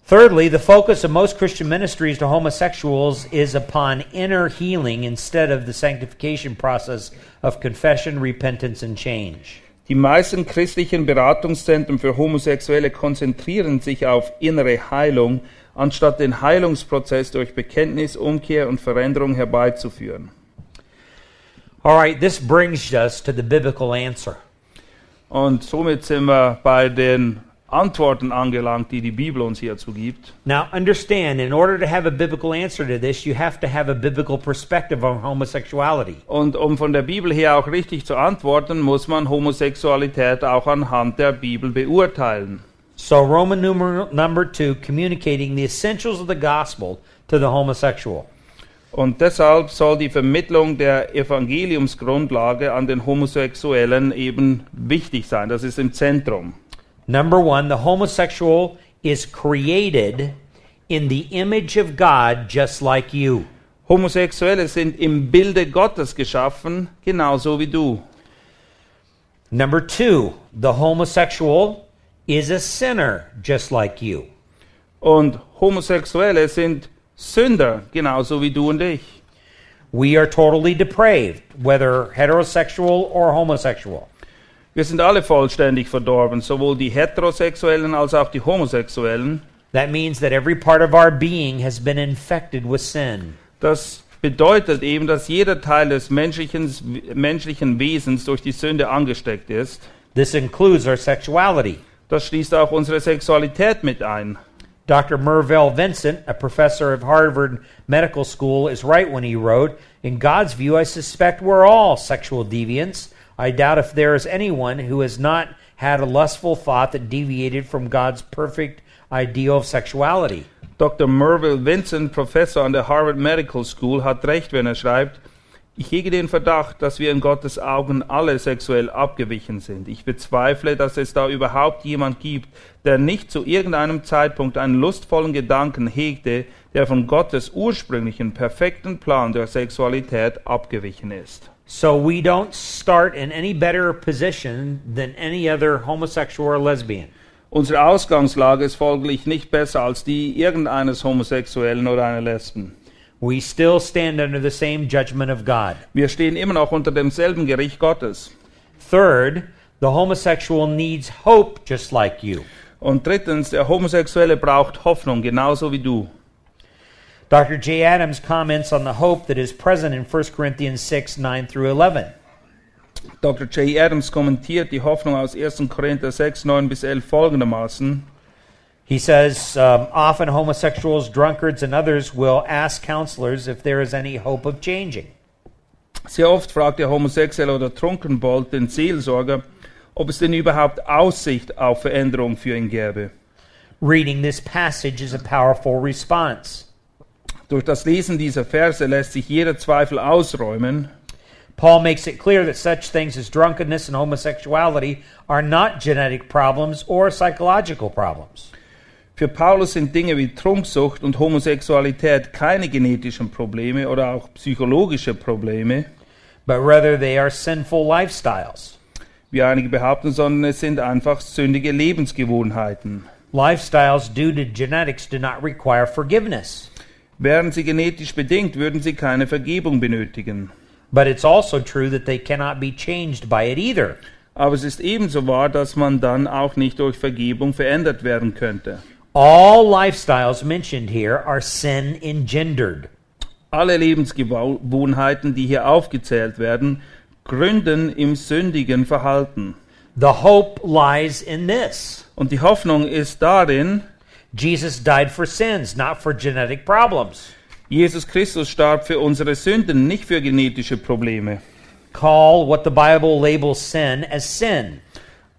Thirdly, the focus of most Christian ministries to homosexuals is upon inner healing instead of the sanctification process of confession, repentance, and change. Die meisten christlichen Beratungszentren für Homosexuelle konzentrieren sich auf innere Heilung, anstatt den Heilungsprozess durch Bekenntnis, Umkehr und Veränderung herbeizuführen. All right, this brings us to the biblical answer. Und somit sind wir bei den Antworten angelangt, die die Bibel uns hierzu gibt. Now, understand, in order to have a biblical answer to this, you have to have a biblical perspective on homosexuality. Und um von der Bibel her auch richtig zu antworten, muss man Homosexualität auch anhand der Bibel beurteilen. So, Roman numeral number two, communicating the essentials of the gospel to the homosexual. Und deshalb soll die Vermittlung der Evangeliumsgrundlage an den Homosexuellen eben wichtig sein. Das ist im Zentrum. Number one, the homosexual is created in the image of God, just like you. Homosexuelle sind im Bilde Gottes geschaffen, genauso wie du. Number two, the homosexual is a sinner, just like you. Und Homosexuelle sind Sünder, genauso wie du und ich. We are totally depraved, whether heterosexual or homosexual. Wir sind alle vollständig verdorben, sowohl die Heterosexuellen als auch die Homosexuellen. That means that every part of our being has been infected with sin. Das bedeutet eben, dass jeder Teil des menschlichen, menschlichen Wesens durch die Sünde angesteckt ist. This includes our sexuality. Das schließt auch unsere Sexualität mit ein. Dr. Mervell Vincent, a professor of Harvard Medical School, is right when he wrote In God's view, I suspect we're all sexual deviants. I doubt if there is anyone who has not had a lustful thought that deviated from God's perfect ideal of sexuality. Dr. Merville Vincent, Professor an der Harvard Medical School, hat recht, wenn er schreibt, Ich hege den Verdacht, dass wir in Gottes Augen alle sexuell abgewichen sind. Ich bezweifle, dass es da überhaupt jemand gibt, der nicht zu irgendeinem Zeitpunkt einen lustvollen Gedanken hegte, der von Gottes ursprünglichen perfekten Plan der Sexualität abgewichen ist. So we don't start in any better position than any other homosexual or lesbian. Unsere Ausgangslage ist folglich nicht besser als die irgendeines Homosexuellen oder einer Lesben. We still stand under the same judgment of God. Wir stehen immer noch unter demselben Gericht Gottes. Third, the homosexual needs hope just like you. Und drittens, der Homosexuelle braucht Hoffnung, genauso wie du. Dr. J. Adams comments on the hope that is present in 1 Corinthians 6 9 through 11. Dr. J. Adams kommentiert die Hoffnung aus 1. Korinther 6, 9 bis 11 folgendermaßen. He says, um, often homosexuals, drunkards, and others will ask counselors if there is any hope of changing. Sehr oft fragt der Homosexuelle oder Trunkenbold den Seelsorger, ob es denn überhaupt Aussicht auf Veränderung für ihn gäbe. Reading this passage is a powerful response. Durch das Lesen dieser Verse lässt sich jeder Zweifel ausräumen. Paul makes it clear that such things as drunkenness and homosexuality are not genetic problems or psychological problems. Für Paulus sind Dinge wie Trunksucht und Homosexualität keine genetischen Probleme oder auch psychologische Probleme, but rather they are sinful lifestyles. wie einige behaupten, sondern es sind einfach sündige Lebensgewohnheiten. Lifestyles due to genetics do not require forgiveness. Wären sie genetisch bedingt, würden sie keine Vergebung benötigen. But it's also true that they cannot be changed by it either. Aber es ist ebenso wahr, dass man dann auch nicht durch Vergebung verändert werden könnte. All lifestyles mentioned here are sin engendered. Alle Lebensgewohnheiten, die hier aufgezählt werden, gründen im sündigen Verhalten. The hope lies in this Und die Hoffnung ist darin, Jesus died for sins, not for genetic problems. Jesus Christus starb für unsere Sünden, nicht für genetische Probleme. Call what the Bible labels sin as sin.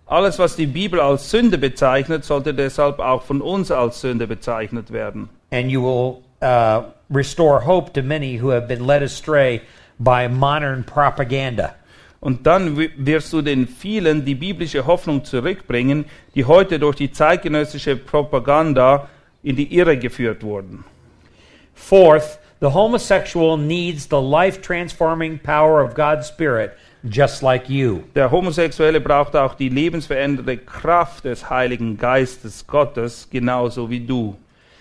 Alles, was die Bibel als Sünde bezeichnet, sollte deshalb auch von uns als Sünde bezeichnet werden. and you will uh, restore hope to many who have been led astray by modern propaganda. Und dann wi- wirst du den vielen die biblische Hoffnung zurückbringen, die heute durch die zeitgenössische Propaganda in die Irre geführt wurden. Fourth, the homosexual needs the life transforming power of God's Spirit, just like you. Der Homosexuelle braucht auch die lebensverändernde Kraft des Heiligen Geistes Gottes, genauso wie du.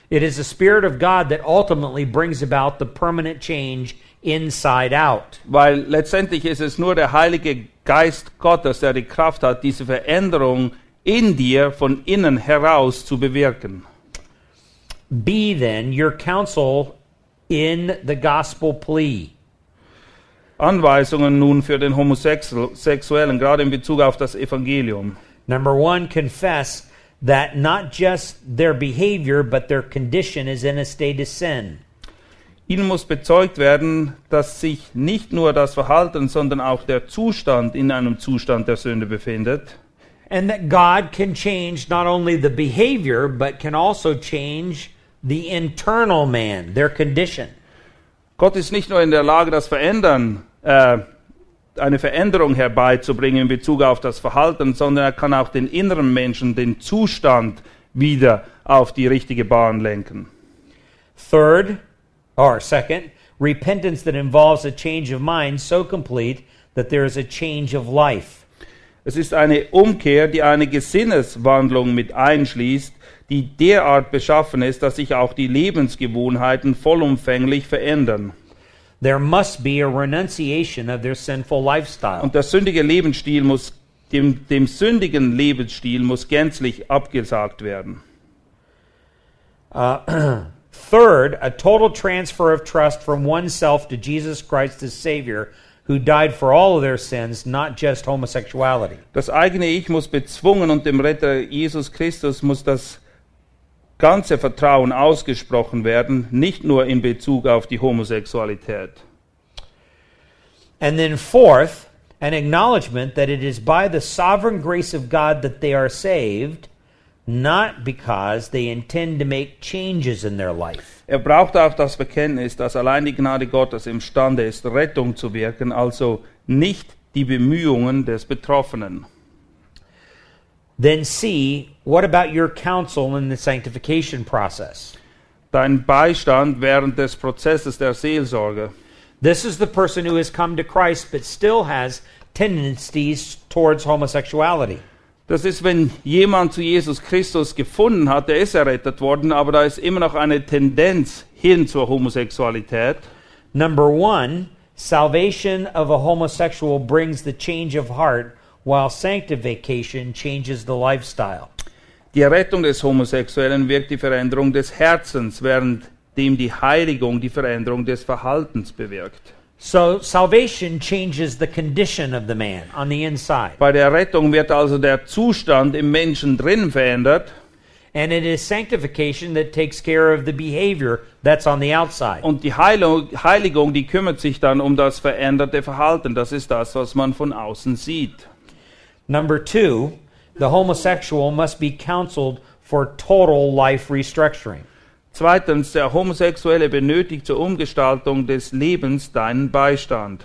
It is the Spirit of God that ultimately brings about the permanent change inside out. Weil letztendlich ist es nur der Heilige Geist Gottes, der die Kraft hat, diese Veränderung in dir von innen heraus zu bewirken. Be then your counsel in the gospel plea. Anweisungen nun für den Homosexuellen, gerade in Bezug auf das Evangelium. Number one, confess that not just their behavior, but their condition is in a state of sin. Ihnen muss bezeugt werden, dass sich nicht nur das Verhalten, sondern auch der Zustand in einem Zustand der Sünde befindet. And that God can change not only the behavior, but can also change the internal man, their condition. Gott ist nicht nur in der Lage, das Verändern, äh, eine Veränderung herbeizubringen in Bezug auf das Verhalten, sondern er kann auch den inneren Menschen, den Zustand wieder auf die richtige Bahn lenken. Third, or second, repentance that involves a change of mind so complete that there is a change of life. Es ist eine Umkehr, die eine Gesinneswandlung mit einschließt, die derart beschaffen ist, dass sich auch die Lebensgewohnheiten vollumfänglich verändern. There must be a renunciation of their sinful lifestyle. Und der sündige Lebensstil muss, dem, dem sündigen Lebensstil muss gänzlich abgesagt werden. Uh, third, a total transfer of trust from oneself to Jesus Christ as Savior, who died for all of their sins, not just homosexuality. Das eigene Ich muss bezwungen und dem Retter Jesus Christus muss das ganze Vertrauen ausgesprochen werden, nicht nur in Bezug auf die Homosexualität. And then, fourth, an acknowledgement that it is by the sovereign grace of God that they are saved, not because they intend to make changes in their life. Er braucht auch das Bekenntnis, dass allein die Gnade Gottes imstande ist, Rettung zu wirken, also nicht die Bemühungen des Betroffenen. Then C, what about your counsel in the sanctification process? Dein Beistand während des Prozesses der Seelsorge. This is the person who has come to Christ but still has tendencies towards homosexuality. Das ist, wenn jemand zu Jesus Christus gefunden hat, der ist errettet worden, aber da ist immer noch eine Tendenz hin zur Homosexualität. Number one, salvation of a homosexual brings the change of heart, while sanctification changes the lifestyle. Die Errettung des Homosexuellen wirkt die Veränderung des Herzens, während dem die Heiligung die Veränderung des Verhaltens bewirkt. So salvation changes the condition of the man on the inside. Bei der Rettung wird also der Zustand im Menschen drin verändert And it is sanctification that takes care of the behavior that's on the outside. und die Heilung, Heiligung, die kümmert sich dann um das veränderte Verhalten. Das ist das, was man von außen sieht. Number two, the homosexual must be counseled for total life restructuring. Zweitens, der Homosexuelle benötigt zur Umgestaltung des Lebens deinen Beistand.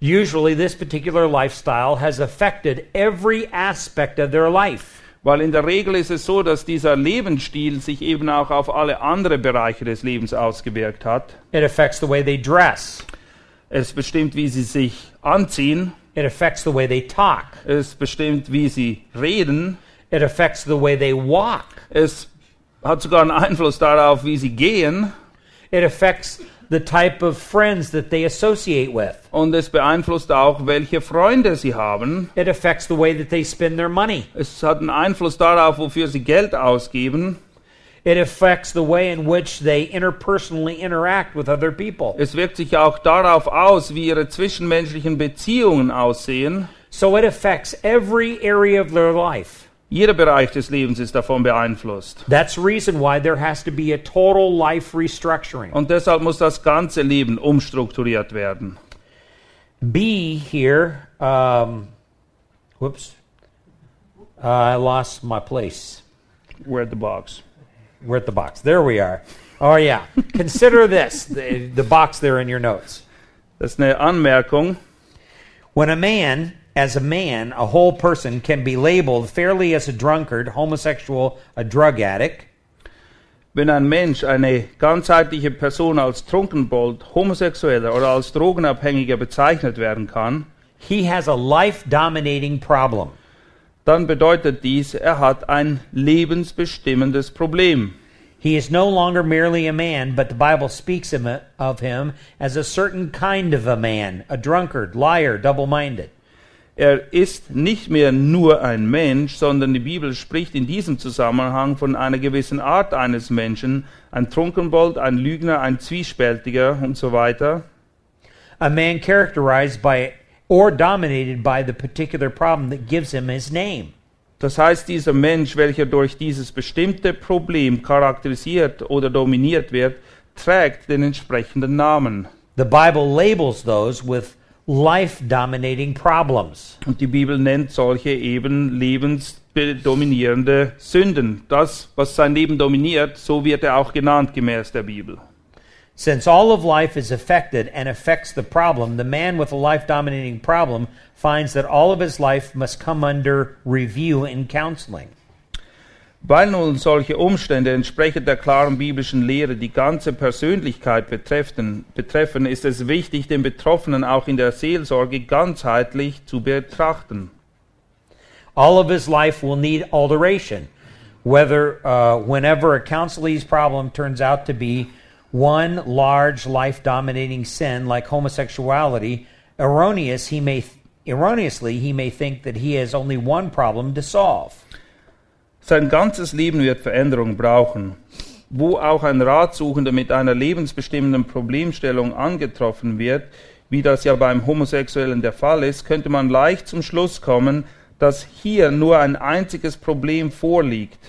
Usually, this particular lifestyle has affected every aspect of their life. Weil in der Regel ist es so, dass dieser Lebensstil sich eben auch auf alle anderen Bereiche des Lebens ausgewirkt hat. It affects the way they dress, Es bestimmt, wie sie sich anziehen. it affects the way they talk, Es bestimmt, wie sie reden. it affects the way they walk, Es hat sogar einen Einfluss darauf, wie sie gehen. it affects the type of friends that they associate with, Und es beeinflusst auch, welche Freunde sie haben. it affects the way that they spend their money, Es hat einen Einfluss darauf, wofür sie Geld ausgeben. it affects the way in which they interpersonally interact with other people. Es wirkt sich auch darauf aus, wie ihre zwischenmenschlichen Beziehungen aussehen. So it affects every area of their life. Jeder Bereich des Lebens ist davon beeinflusst. That's the reason why there has to be a total life restructuring. Und deshalb muss das ganze Leben umstrukturiert werden. B here, um, whoops, uh, I lost my place. We're at the box. We're at the box. There we are. Oh, yeah. Consider this the, the box there in your notes. Das ist eine Anmerkung. When a man, as a man, a whole person, can be labeled fairly as a drunkard, homosexual, a drug addict, Wenn ein Mensch, eine ganzheitliche Person als Trunkenbold, Homosexueller oder als Drogenabhängiger bezeichnet werden kann, he has a life dominating problem. dann bedeutet dies, er hat ein lebensbestimmendes Problem. He is no longer merely a man, but the Bible speaks of him as a certain kind of a man, a drunkard, liar, double minded. Er ist nicht mehr nur ein Mensch, sondern die Bibel spricht in diesem Zusammenhang von einer gewissen Art eines Menschen, ein Trunkenbold, ein Lügner, ein Zwiespältiger und so weiter. A man characterized by or dominated by the particular problem that gives him his name. Das heißt, dieser Mensch, welcher durch dieses bestimmte Problem charakterisiert oder dominiert wird, trägt den entsprechenden Namen. The Bible labels those with life dominating problems. Und die Bibel nennt solche eben lebensdominierende Sünden. Das, was sein Leben dominiert, so wird er auch genannt gemäß der Bibel. Since all of life is affected and affects the problem, the man with a life dominating problem finds that all of his life must come under review and counseling. Weil nun solche Umstände entsprechend der klaren biblischen Lehre die ganze Persönlichkeit betreffen, betreffen, ist es wichtig, den Betroffenen auch in der Seelsorge ganzheitlich zu betrachten. All of his life will need alteration, whether uh, whenever a counselee's problem turns out to be one large life dominating sin like homosexuality, erroneous he may erroneously he may think that he has only one problem to solve. Sein ganzes Leben wird Veränderung brauchen. Wo auch ein Ratsuchender mit einer lebensbestimmenden Problemstellung angetroffen wird, wie das ja beim Homosexuellen der Fall ist, könnte man leicht zum Schluss kommen, dass hier nur ein einziges Problem vorliegt.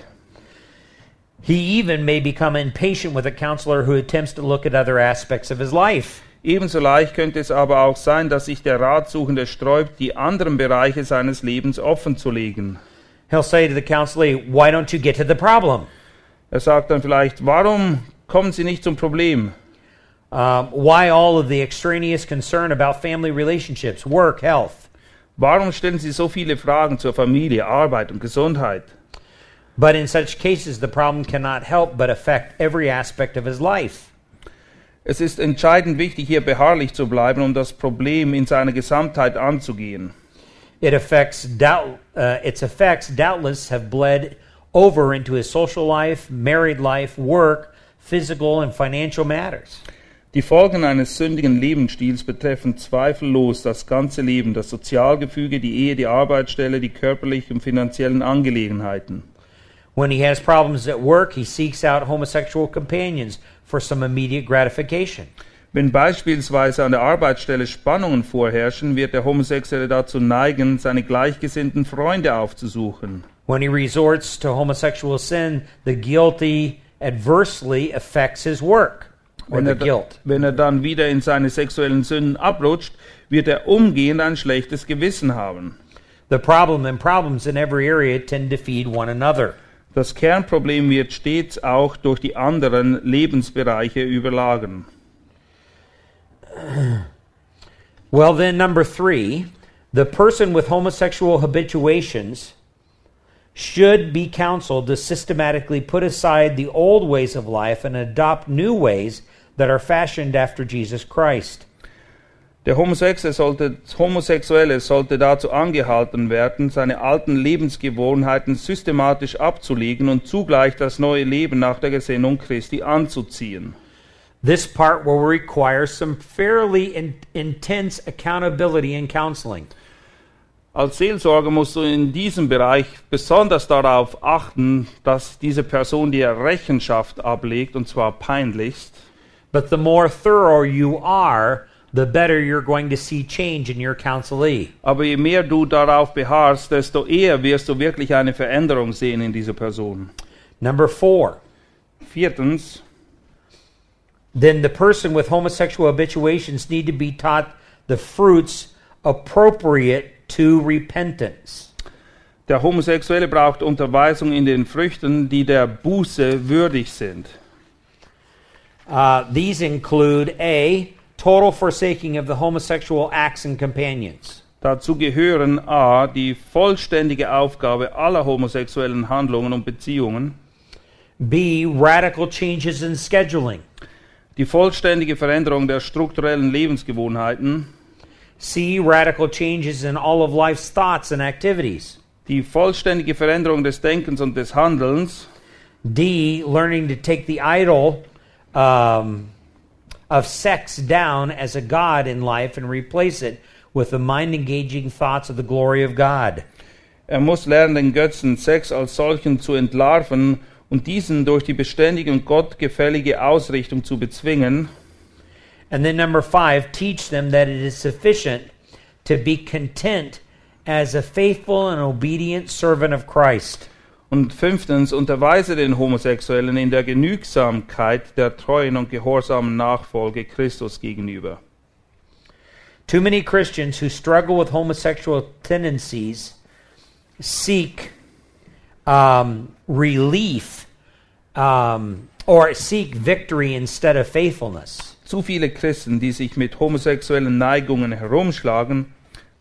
He even may become impatient with a counselor who attempts to look at other aspects of his life. Ebenso leicht könnte es aber auch sein, dass sich der Ratsuchende sträubt, die anderen Bereiche seines Lebens offen zu legen. He'll say to the counselee, Why don't you get to the problem? Er sagt dann vielleicht, warum kommen Sie nicht zum Problem? Um, why all of the extraneous concern about family relationships, work, health? Warum stellen Sie so viele Fragen zur Familie, Arbeit und Gesundheit? But in such cases, the problem cannot help but affect every aspect of his life. Es ist entscheidend wichtig, hier beharrlich zu bleiben, um das Problem in seiner Gesamtheit anzugehen. It affects doubt, uh, its effects doubtless have bled over into his social life, married life, work, physical and financial matters. Die Folgen eines sündigen Lebensstils betreffen zweifellos das ganze Leben, das Sozialgefüge, die Ehe, die Arbeitsstelle, die körperlichen und finanziellen Angelegenheiten. When he has problems at work, he seeks out homosexual companions for some immediate gratification. Wenn beispielsweise an der Arbeitsstelle Spannungen vorherrschen, wird der Homosexuelle dazu neigen, seine gleichgesinnten Freunde aufzusuchen. When he resorts to homosexual sin, the guilty adversely affects his work or Wenn the er, guilt. wenn er dann wieder in seine sexuellen Sünden abrutscht, wird er umgehend ein schlechtes Gewissen haben. The problem and problems in every area tend to feed one another. Das Kernproblem wird stets auch durch die anderen Lebensbereiche überlagern. Well, then, number three, the person with homosexual habituations should be counseled to systematically put aside the old ways of life and adopt new ways that are fashioned after Jesus Christ. Der Homosexuelle sollte, dazu angehalten werden, seine alten Lebensgewohnheiten systematisch abzulegen und zugleich das neue Leben nach der Gesinnung Christi anzuziehen. This part will require some fairly in- intense accountability and counseling. Als Seelsorger musst du in diesem Bereich besonders darauf achten, dass diese Person dir Rechenschaft ablegt, und zwar peinlichst. But the more thorough you are, the better you're going to see change in your counselee. Aber je mehr du darauf beharrst, desto eher wirst du wirklich eine Veränderung sehen in dieser Person. Number four, Viertens, then the person with homosexual habituations need to be taught the fruits appropriate to repentance. der Homosexuelle braucht Unterweisung in den Früchten, die der Buße würdig sind. Uh, these include A, total forsaking of the homosexual acts and companions. Dazu gehören a. die vollständige Aufgabe aller homosexuellen Handlungen und Beziehungen, B, radical changes in scheduling. Die vollständige Veränderung der strukturellen Lebensgewohnheiten, C, radical changes in all of life's thoughts and activities. die vollständige Veränderung des Denkens und des Handelns, D, learning to take the idol um, of sex down as a God in life and replace it with the mind engaging thoughts of the glory of God. Er muss lernen, den Götzen Sex als solchen zu entlarven und diesen durch die beständige und gottgefällige Ausrichtung zu bezwingen. And then number five, teach them that it is sufficient to be content as a faithful and obedient servant of Christ. Und fünftens, unterweise den Homosexuellen in der Genügsamkeit der treuen und gehorsamen Nachfolge Christus gegenüber. Too many Christians who struggle with homosexual tendencies seek um, relief um, or seek victory instead of faithfulness. Zu viele Christen, die sich mit homosexuellen Neigungen herumschlagen,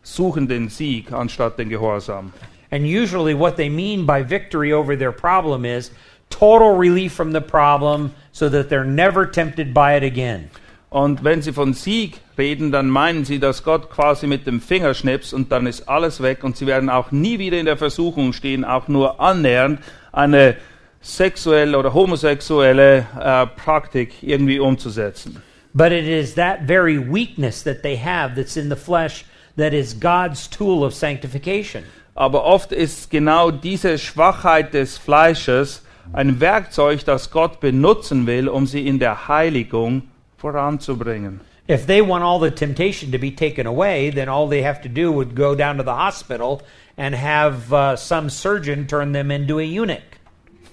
suchen den Sieg anstatt den Gehorsam. And usually, what they mean by victory over their problem is total relief from the problem so that they're never tempted by it again. Und wenn sie von Sieg reden, dann meinen sie, dass Gott quasi mit dem Finger schnips und dann ist alles weg und sie werden auch nie wieder in der Versuchung stehen, auch nur annähernd eine sexuelle oder homosexuelle äh, Praktik irgendwie umzusetzen. But it is that very weakness that they have that's in the flesh that is God's tool of sanctification. Aber oft ist genau diese Schwachheit des Fleisches ein Werkzeug, das Gott benutzen will, um sie in der Heiligung voranzubringen. If they want all the temptation to be taken away, then all they have to do would go down to the hospital and have uh, some surgeon turn them into a eunuch.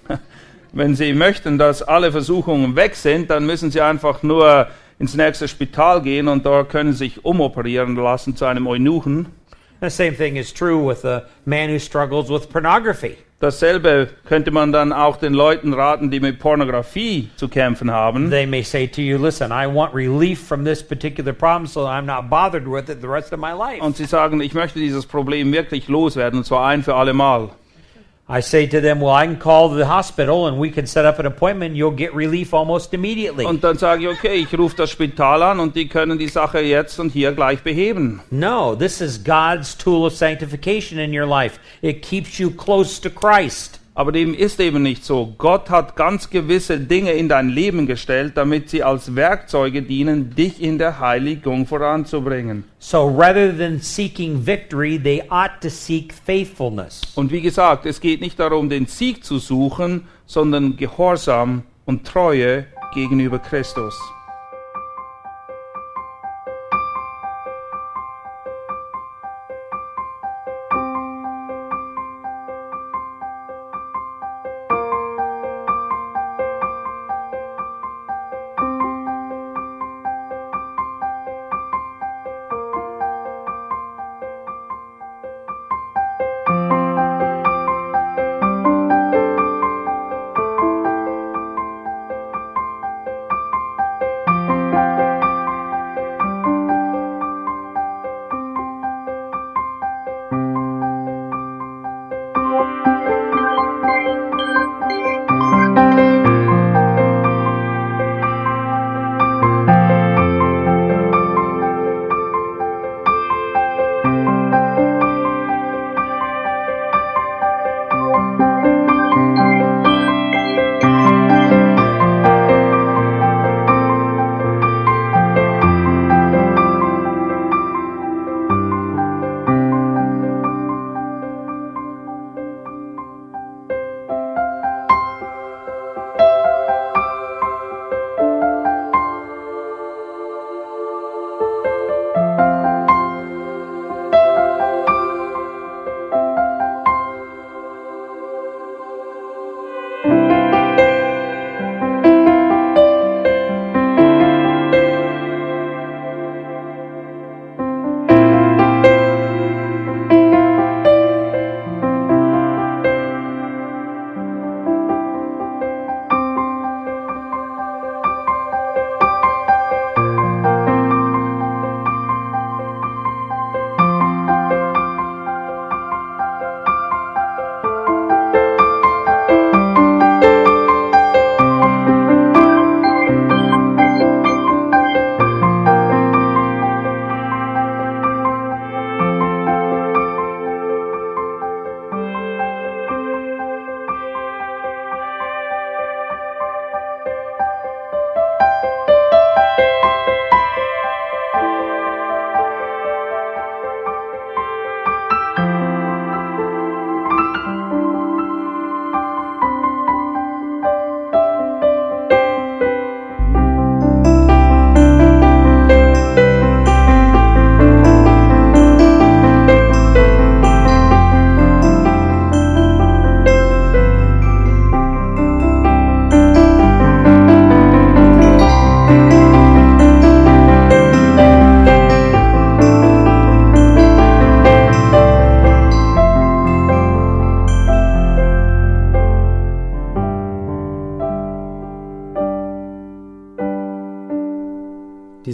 Wenn sie möchten, dass alle Versuchungen weg sind, dann müssen sie einfach nur ins nächste Spital gehen und dort können sie sich umoperieren lassen zu einem Eunuchen. The same thing is true with a man who struggles with pornography. Dasselbe könnte man dann auch den Leuten raten, die mit Pornografie zu kämpfen haben. They may say to you, Listen, I want relief from this particular problem so I'm not bothered with it the rest of my life. Und sie sagen, ich möchte dieses Problem wirklich loswerden, und zwar ein für alle Mal. I say to them, Well, I can call the hospital and we can set up an appointment. You'll get relief almost immediately. Und dann sage ich, okay, ich rufe das Spital an und die können die Sache jetzt und hier gleich beheben. No, this is God's tool of sanctification in your life. It keeps you close to Christ. Aber dem ist eben nicht so. Gott hat ganz gewisse Dinge in dein Leben gestellt, damit sie als Werkzeuge dienen, dich in der Heiligung voranzubringen. So rather than seeking victory, they ought to seek faithfulness. Und wie gesagt, es geht nicht darum, den Sieg zu suchen, sondern Gehorsam und Treue gegenüber Christus.